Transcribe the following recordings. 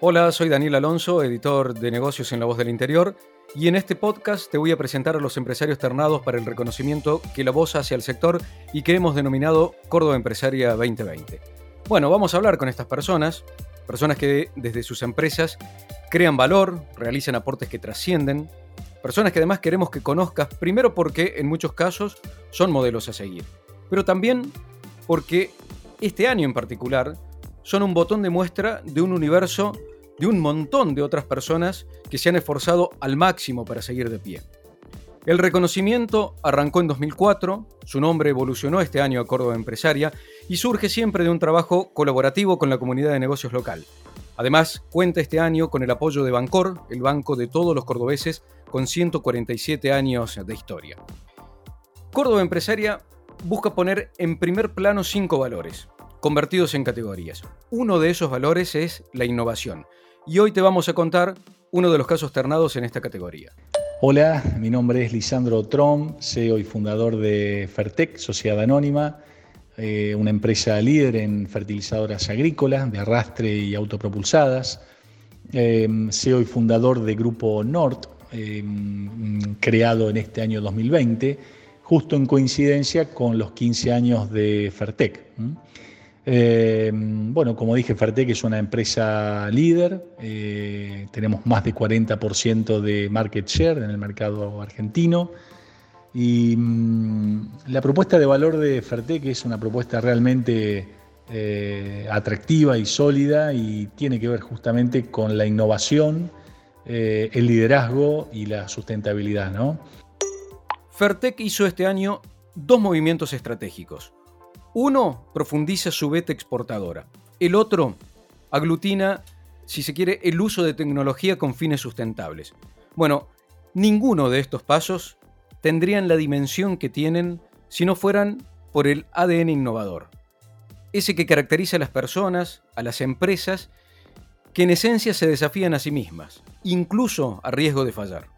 Hola, soy Daniel Alonso, editor de negocios en La Voz del Interior, y en este podcast te voy a presentar a los empresarios ternados para el reconocimiento que la voz hace al sector y que hemos denominado Córdoba Empresaria 2020. Bueno, vamos a hablar con estas personas, personas que desde sus empresas crean valor, realizan aportes que trascienden, Personas que además queremos que conozcas, primero porque en muchos casos son modelos a seguir, pero también porque este año en particular son un botón de muestra de un universo de un montón de otras personas que se han esforzado al máximo para seguir de pie. El reconocimiento arrancó en 2004, su nombre evolucionó este año a Córdoba Empresaria y surge siempre de un trabajo colaborativo con la comunidad de negocios local. Además, cuenta este año con el apoyo de Bancor, el banco de todos los cordobeses con 147 años de historia. Córdoba Empresaria busca poner en primer plano cinco valores, convertidos en categorías. Uno de esos valores es la innovación. Y hoy te vamos a contar uno de los casos ternados en esta categoría. Hola, mi nombre es Lisandro Trom, CEO y fundador de Fertec, Sociedad Anónima, eh, una empresa líder en fertilizadoras agrícolas de arrastre y autopropulsadas. Eh, CEO y fundador de Grupo Nord, Em, creado en este año 2020, justo en coincidencia con los 15 años de Fertec. Em, bueno, como dije, Fertec es una empresa líder, eh, tenemos más de 40% de market share en el mercado argentino. Y mm, la propuesta de valor de Fertec es una propuesta realmente eh, atractiva y sólida y tiene que ver justamente con la innovación eh, el liderazgo y la sustentabilidad. ¿no? Fertec hizo este año dos movimientos estratégicos. Uno profundiza su beta exportadora. El otro aglutina, si se quiere, el uso de tecnología con fines sustentables. Bueno, ninguno de estos pasos tendrían la dimensión que tienen si no fueran por el ADN innovador. Ese que caracteriza a las personas, a las empresas que en esencia se desafían a sí mismas, incluso a riesgo de fallar.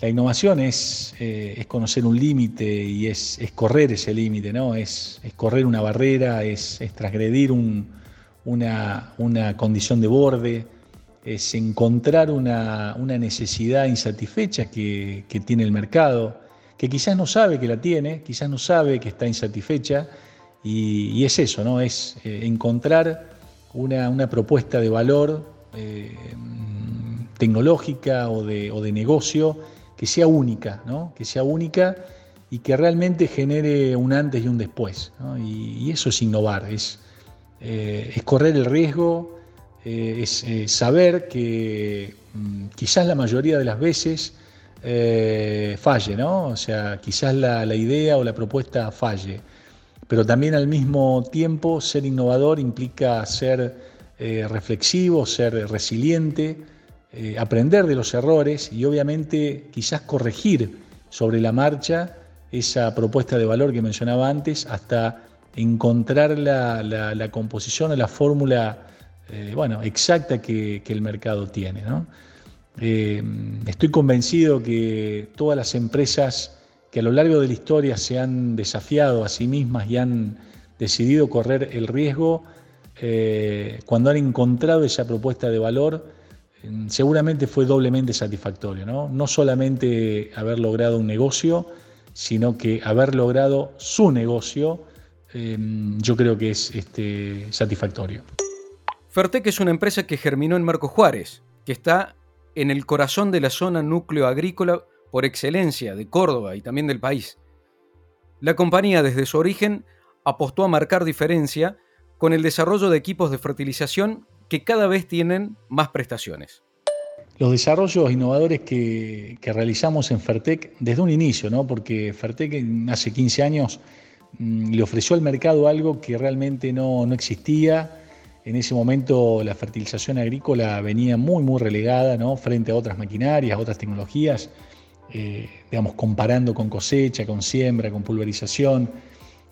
La innovación es, eh, es conocer un límite y es, correr ese límite, ¿no? Es, correr una barrera, es, transgredir una, condición de borde, es encontrar una, necesidad insatisfecha que, tiene el mercado, que quizás no sabe que la tiene, quizás no sabe que está insatisfecha, y, es eso, ¿no? Es eh, encontrar una, propuesta de valor eh, tecnológica o de, negocio que sea única, que sea única y que realmente genere un antes y un después. Y, eso es innovar, es, eh, correr el riesgo, eh, es saber que mm, quizás la mayoría de las veces falle, ¿no? o sea, quizás la, la idea o la propuesta falle pero también al mismo tiempo ser innovador implica ser eh, reflexivo, ser resiliente, eh, aprender de los errores y obviamente quizás corregir sobre la marcha esa propuesta de valor que mencionaba antes hasta encontrar la, composición o la fórmula eh, bueno, exacta que, el mercado tiene. estoy convencido que todas las empresas que a lo largo de la historia se han desafiado a sí mismas y han decidido correr el riesgo, eh, cuando han encontrado esa propuesta de valor, seguramente fue doblemente satisfactorio. ¿no? no solamente haber logrado un negocio, sino que haber logrado su negocio, em, yo creo que es este, satisfactorio. Fertec es una empresa que germinó en Marco Juárez, que está en el corazón de la zona núcleo agrícola por excelencia de Córdoba y también del país. La compañía desde su origen apostó a marcar diferencia con el desarrollo de equipos de fertilización que cada vez tienen más prestaciones. Los desarrollos innovadores que, realizamos en Fertec desde un inicio, ¿no? porque Fertec hace 15 años mm, le ofreció al mercado algo que realmente no, existía En ese momento la fertilización agrícola venía muy, muy relegada ¿no? frente a otras maquinarias, otras tecnologías, eh, digamos, comparando con cosecha, con siembra, con pulverización.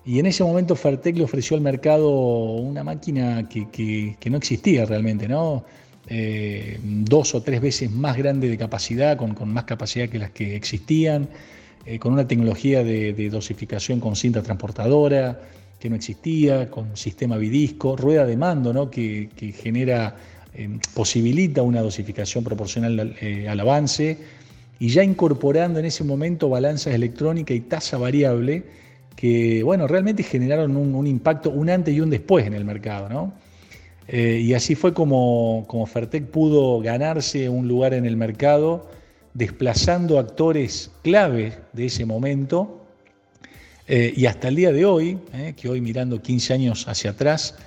Y en ese momento Fertec le ofreció al mercado una máquina que, no existía realmente, ¿no? Eh, dos o tres veces más grande de capacidad, con, más capacidad que las que existían, eh, con una tecnología de, dosificación con cinta transportadora que no existía, con sistema bidisco, rueda de mando ¿no? que, genera, eh, posibilita una dosificación proporcional al, al avance, y ya incorporando en ese momento balanzas electrónicas y tasa variable que, bueno, realmente generaron un, impacto, un antes y un después en el mercado, ¿no? Eh, y así fue como, como Fertec pudo ganarse un lugar en el mercado, desplazando actores clave de ese momento. Eh, y hasta el día de hoy, eh, que hoy mirando 15 años hacia atrás,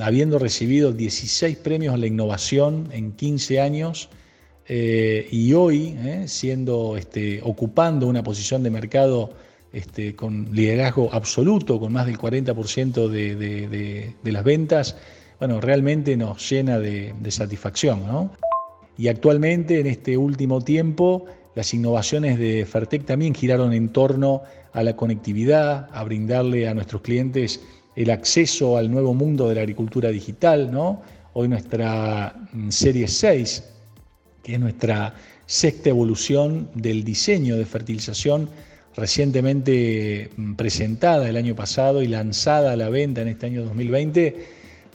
habiendo recibido 16 premios a la innovación en 15 años, y hoy siendo, este, ocupando una posición de mercado este, con liderazgo absoluto, con más del 40% de, las ventas, bueno, realmente nos llena de, satisfacción. Y actualmente, en este último tiempo, las innovaciones de Fertec también giraron en torno a la conectividad, a brindarle a nuestros clientes el acceso al nuevo mundo de la agricultura digital. ¿no? Hoy nuestra mm, serie 6, que es nuestra sexta evolución del diseño de fertilización, recientemente mm, presentada el año pasado y lanzada a la venta en este año 2020,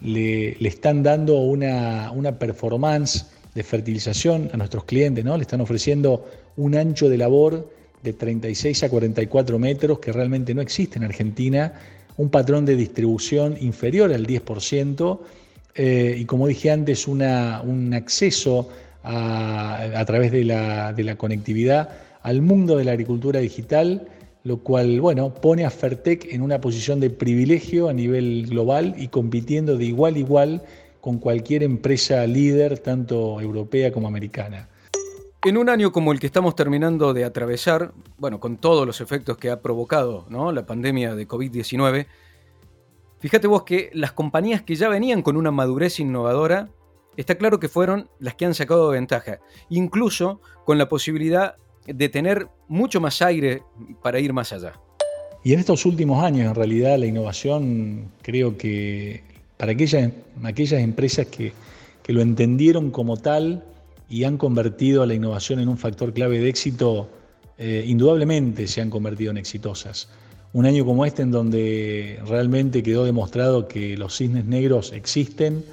le, están dando una, performance de fertilización a nuestros clientes, ¿no? Le están ofreciendo un ancho de labor de 36 a 44 metros que realmente no existe en Argentina, un patrón de distribución inferior al 10% eh, y como dije antes, una, un acceso a, través de la, de la conectividad al mundo de la agricultura digital, lo cual, bueno, pone a Fertec en una posición de privilegio a nivel global y compitiendo de igual a igual con cualquier empresa líder, tanto europea como americana. En un año como el que estamos terminando de atravesar, bueno, con todos los efectos que ha provocado ¿no? la pandemia de COVID-19, fíjate vos que las compañías que ya venían con una madurez innovadora, está claro que fueron las que han sacado ventaja, incluso con la posibilidad de tener mucho más aire para ir más allá. Y en estos últimos años, en realidad, la innovación creo que para aquellas, aquellas empresas que, lo entendieron como tal y han convertido a la innovación en un factor clave de éxito, eh, indudablemente se han convertido en exitosas. Un año como este en donde realmente quedó demostrado que los cisnes negros existen,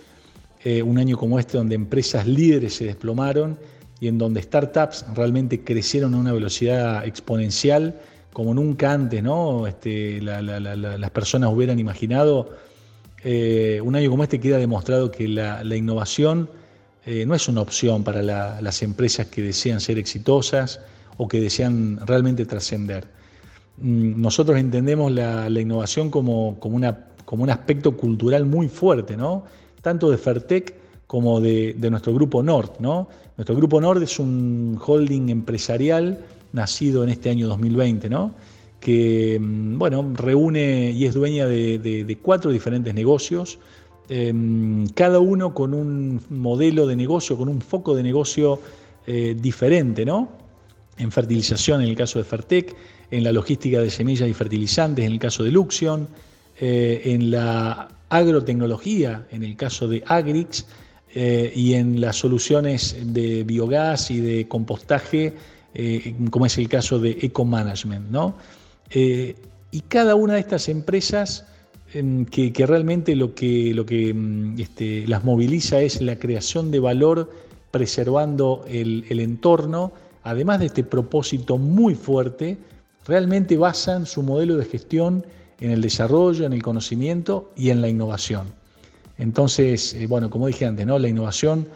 eh, un año como este donde empresas líderes se desplomaron y en donde startups realmente crecieron a una velocidad exponencial como nunca antes, ¿no? Este, las personas hubieran imaginado. Eh, un año como este queda demostrado que la, innovación eh, no es una opción para las empresas que desean ser exitosas o que desean realmente trascender. Mm, nosotros entendemos la, innovación como, como, una, como un aspecto cultural muy fuerte, ¿no? tanto de Fertec como de, nuestro grupo Nord. ¿no? Nuestro grupo Nord es un holding empresarial nacido en este año 2020, ¿no? que mm, bueno, reúne y es dueña de, cuatro diferentes negocios, em, cada uno con un modelo de negocio, con un foco de negocio eh, diferente, ¿no? En fertilización en el caso de Fertec, en la logística de semillas y fertilizantes en el caso de Luxion, eh, en la agrotecnología en el caso de Agrix, eh, y en las soluciones de biogás y de compostaje, eh, como es el caso de Eco Management. ¿no? Eh, y cada una de estas empresas em, que, realmente lo que, mm, este, las moviliza es la creación de valor preservando el entorno, además de este propósito muy fuerte, realmente basan su modelo de gestión en el desarrollo, en el conocimiento y en la innovación. Entonces, eh, bueno, como dije antes, ¿no? la innovación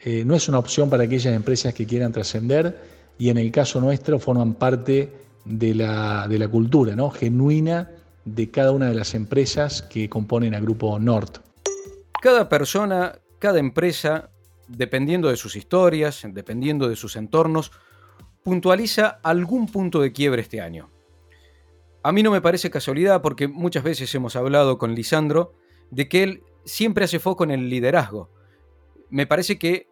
eh, no es una opción para aquellas empresas que quieran trascender y en el caso nuestro forman parte de la, de la cultura ¿no? genuina de cada una de las empresas que componen a Grupo Nord. Cada persona, cada empresa, dependiendo de sus historias, dependiendo de sus entornos, puntualiza algún punto de quiebre este año. A mí no me parece casualidad porque muchas veces hemos hablado con Lisandro de que él siempre hace foco en el liderazgo. Me parece que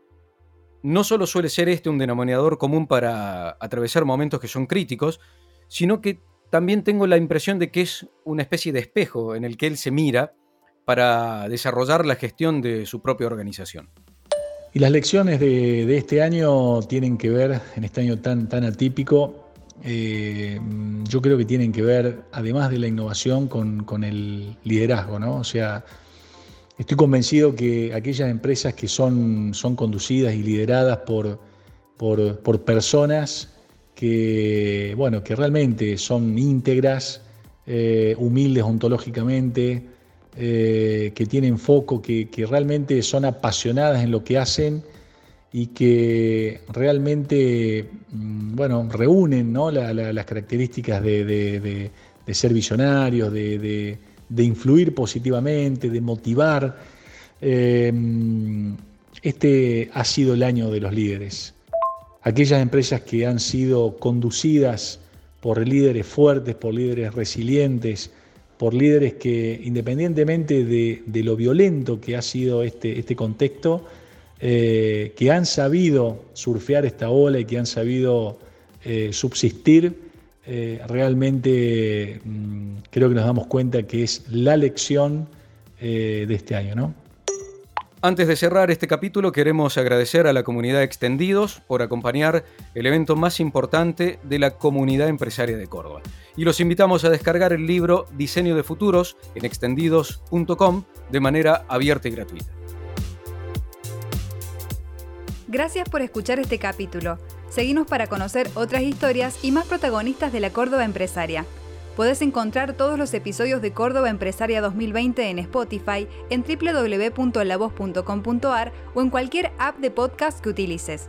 no solo suele ser este un denominador común para atravesar momentos que son críticos, sino que también tengo la impresión de que es una especie de espejo en el que él se mira para desarrollar la gestión de su propia organización. Y las lecciones de, este año tienen que ver, en este año tan, tan atípico, eh, yo creo que tienen que ver, además de la innovación, con, el liderazgo, ¿no? O sea, estoy convencido que aquellas empresas que son, son conducidas y lideradas por, por, personas que, bueno, que realmente son íntegras, eh, humildes ontológicamente, eh, que tienen foco, que, realmente son apasionadas en lo que hacen y que realmente, mm, bueno, reúnen las características de, ser visionarios, de, influir positivamente, de motivar. Eh, este ha sido el año de los líderes. Aquellas empresas que han sido conducidas por líderes fuertes, por líderes resilientes, por líderes que, independientemente de, lo violento que ha sido este, este contexto, eh, que han sabido surfear esta ola y que han sabido eh, subsistir, eh, realmente mm, creo que nos damos cuenta que es la lección de este año. Antes de cerrar este capítulo, queremos agradecer a la comunidad Extendidos por acompañar el evento más importante de la comunidad empresaria de Córdoba. Y los invitamos a descargar el libro Diseño de Futuros en extendidos.com de manera abierta y gratuita. Gracias por escuchar este capítulo. Seguimos para conocer otras historias y más protagonistas de la Córdoba empresaria. Puedes encontrar todos los episodios de Córdoba Empresaria 2020 en Spotify, en www.lavoz.com.ar o en cualquier app de podcast que utilices.